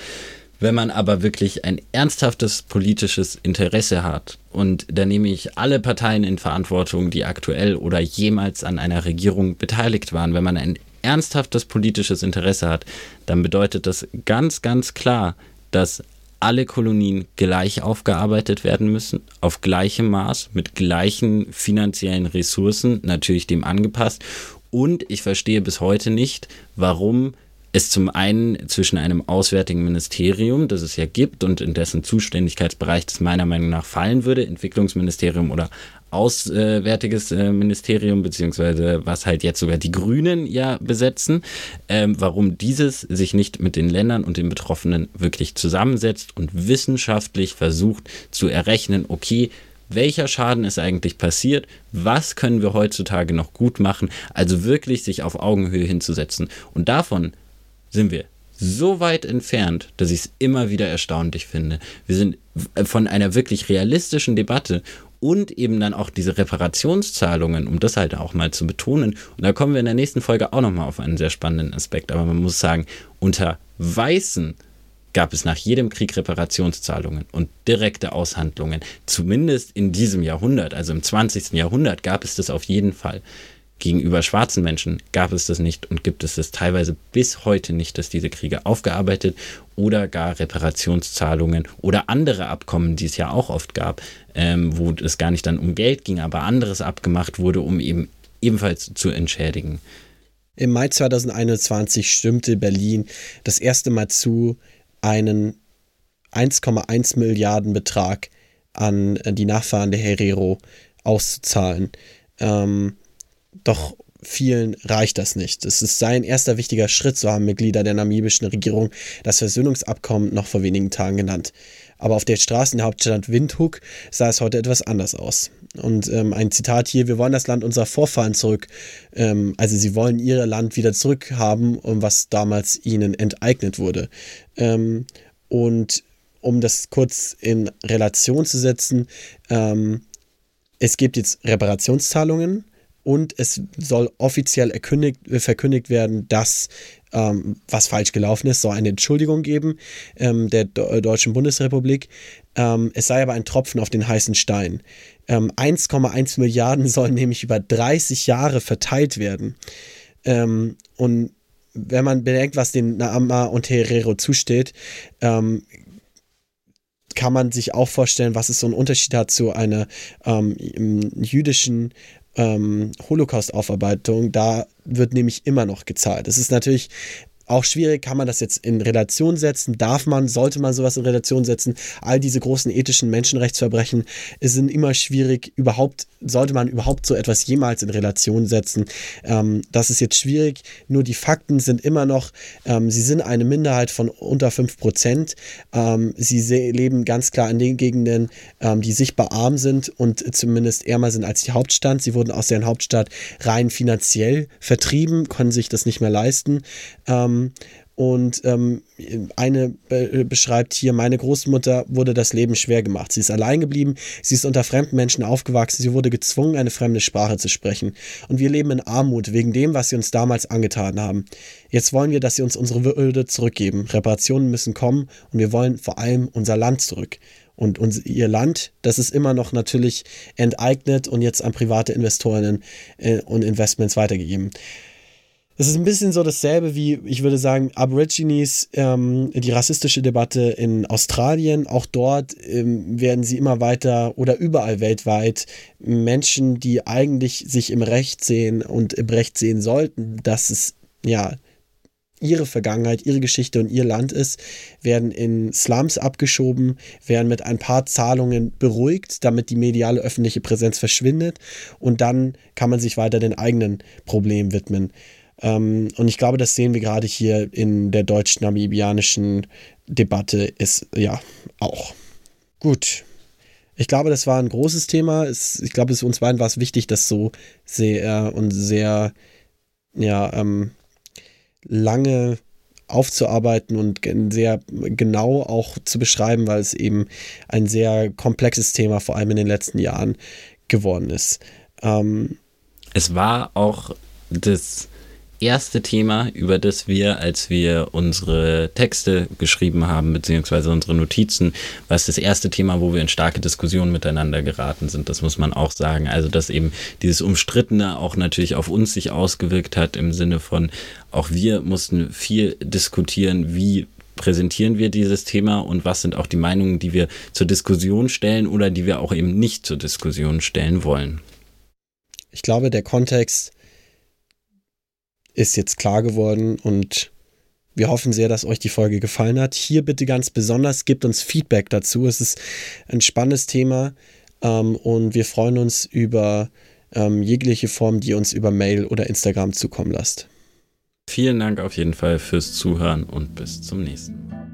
wenn man aber wirklich ein ernsthaftes politisches Interesse hat, und da nehme ich alle Parteien in Verantwortung, die aktuell oder jemals an einer Regierung beteiligt waren, wenn man ein ernsthaftes politisches Interesse hat, dann bedeutet das ganz, ganz klar, dass alle Kolonien gleich aufgearbeitet werden müssen, auf gleichem Maß, mit gleichen finanziellen Ressourcen, natürlich dem angepasst. Und ich verstehe bis heute nicht, warum es zum einen zwischen einem auswärtigen Ministerium, das es ja gibt und in dessen Zuständigkeitsbereich das meiner Meinung nach fallen würde, Entwicklungsministerium oder Auswärtiges äh, Ministerium, beziehungsweise was halt jetzt sogar die Grünen ja besetzen, ähm, warum dieses sich nicht mit den Ländern und den Betroffenen wirklich zusammensetzt und wissenschaftlich versucht zu errechnen, okay, welcher Schaden ist eigentlich passiert, was können wir heutzutage noch gut machen, also wirklich sich auf Augenhöhe hinzusetzen. Und davon sind wir so weit entfernt, dass ich es immer wieder erstaunlich finde. Wir sind von einer wirklich realistischen Debatte und eben dann auch diese Reparationszahlungen, um das halt auch mal zu betonen. Und da kommen wir in der nächsten Folge auch nochmal auf einen sehr spannenden Aspekt. Aber man muss sagen, unter Weißen gab es nach jedem Krieg Reparationszahlungen und direkte Aushandlungen. Zumindest in diesem Jahrhundert, also im 20. Jahrhundert, gab es das auf jeden Fall. Gegenüber schwarzen Menschen gab es das nicht und gibt es das teilweise bis heute nicht, dass diese Kriege aufgearbeitet oder gar Reparationszahlungen oder andere Abkommen, die es ja auch oft gab, ähm, wo es gar nicht dann um Geld ging, aber anderes abgemacht wurde, um eben ebenfalls zu entschädigen. Im Mai 2021 stimmte Berlin das erste Mal zu, einen 1,1 Milliarden Betrag an die Nachfahren der Herero auszuzahlen. Ähm, doch vielen reicht das nicht. Es ist sein erster wichtiger Schritt, so haben Mitglieder der namibischen Regierung das Versöhnungsabkommen noch vor wenigen Tagen genannt. Aber auf der Straße in der Hauptstadt Windhoek sah es heute etwas anders aus. Und ähm, ein Zitat hier, wir wollen das Land unserer Vorfahren zurück. Ähm, also sie wollen ihr Land wieder zurückhaben, was damals ihnen enteignet wurde. Ähm, und um das kurz in Relation zu setzen, ähm, es gibt jetzt Reparationszahlungen und es soll offiziell verkündigt werden, dass ähm, was falsch gelaufen ist, soll eine Entschuldigung geben ähm, der Do Deutschen Bundesrepublik. Ähm, es sei aber ein Tropfen auf den heißen Stein. 1,1 ähm, Milliarden sollen nämlich über 30 Jahre verteilt werden. Ähm, und wenn man bedenkt, was den Naama und Herero zusteht, ähm, kann man sich auch vorstellen, was es so einen Unterschied hat zu einer ähm, jüdischen ähm, Holocaust-Aufarbeitung, da wird nämlich immer noch gezahlt. Es ist natürlich auch schwierig, kann man das jetzt in Relation setzen? Darf man, sollte man sowas in Relation setzen? All diese großen ethischen Menschenrechtsverbrechen sind immer schwierig. Überhaupt, sollte man überhaupt so etwas jemals in Relation setzen? Ähm, das ist jetzt schwierig. Nur die Fakten sind immer noch, ähm, sie sind eine Minderheit von unter 5 Prozent. Ähm, sie leben ganz klar in den Gegenden, ähm, die sichtbar arm sind und zumindest ärmer sind als die Hauptstadt. Sie wurden aus deren Hauptstadt rein finanziell vertrieben, können sich das nicht mehr leisten. Ähm, ähm, und ähm, eine be beschreibt hier, meine Großmutter wurde das Leben schwer gemacht. Sie ist allein geblieben, sie ist unter fremden Menschen aufgewachsen, sie wurde gezwungen, eine fremde Sprache zu sprechen. Und wir leben in Armut wegen dem, was sie uns damals angetan haben. Jetzt wollen wir, dass sie uns unsere Würde zurückgeben. Reparationen müssen kommen und wir wollen vor allem unser Land zurück. Und uns, ihr Land, das ist immer noch natürlich enteignet und jetzt an private Investoren äh, und Investments weitergegeben. Das ist ein bisschen so dasselbe wie, ich würde sagen, Aborigines, ähm, die rassistische Debatte in Australien. Auch dort ähm, werden sie immer weiter oder überall weltweit Menschen, die eigentlich sich im Recht sehen und im Recht sehen sollten, dass es ja ihre Vergangenheit, ihre Geschichte und ihr Land ist, werden in Slums abgeschoben, werden mit ein paar Zahlungen beruhigt, damit die mediale öffentliche Präsenz verschwindet und dann kann man sich weiter den eigenen Problemen widmen. Ähm, und ich glaube, das sehen wir gerade hier in der deutsch-namibianischen Debatte ist ja auch. Gut. Ich glaube, das war ein großes Thema. Es, ich glaube, es uns beiden war es wichtig, das so sehr und sehr ja, ähm, lange aufzuarbeiten und sehr genau auch zu beschreiben, weil es eben ein sehr komplexes Thema vor allem in den letzten Jahren geworden ist. Ähm, es war auch das erste Thema, über das wir, als wir unsere Texte geschrieben haben, beziehungsweise unsere Notizen, was das erste Thema, wo wir in starke Diskussionen miteinander geraten sind. Das muss man auch sagen. Also, dass eben dieses Umstrittene auch natürlich auf uns sich ausgewirkt hat, im Sinne von, auch wir mussten viel diskutieren, wie präsentieren wir dieses Thema und was sind auch die Meinungen, die wir zur Diskussion stellen oder die wir auch eben nicht zur Diskussion stellen wollen. Ich glaube, der Kontext ist jetzt klar geworden und Wir hoffen sehr, dass euch die Folge gefallen hat. Hier bitte ganz besonders, gebt uns Feedback dazu. Es ist ein spannendes Thema ähm, und wir freuen uns über ähm, jegliche Form, die ihr uns über Mail oder Instagram zukommen lasst. Vielen Dank auf jeden Fall fürs Zuhören und bis zum nächsten Mal.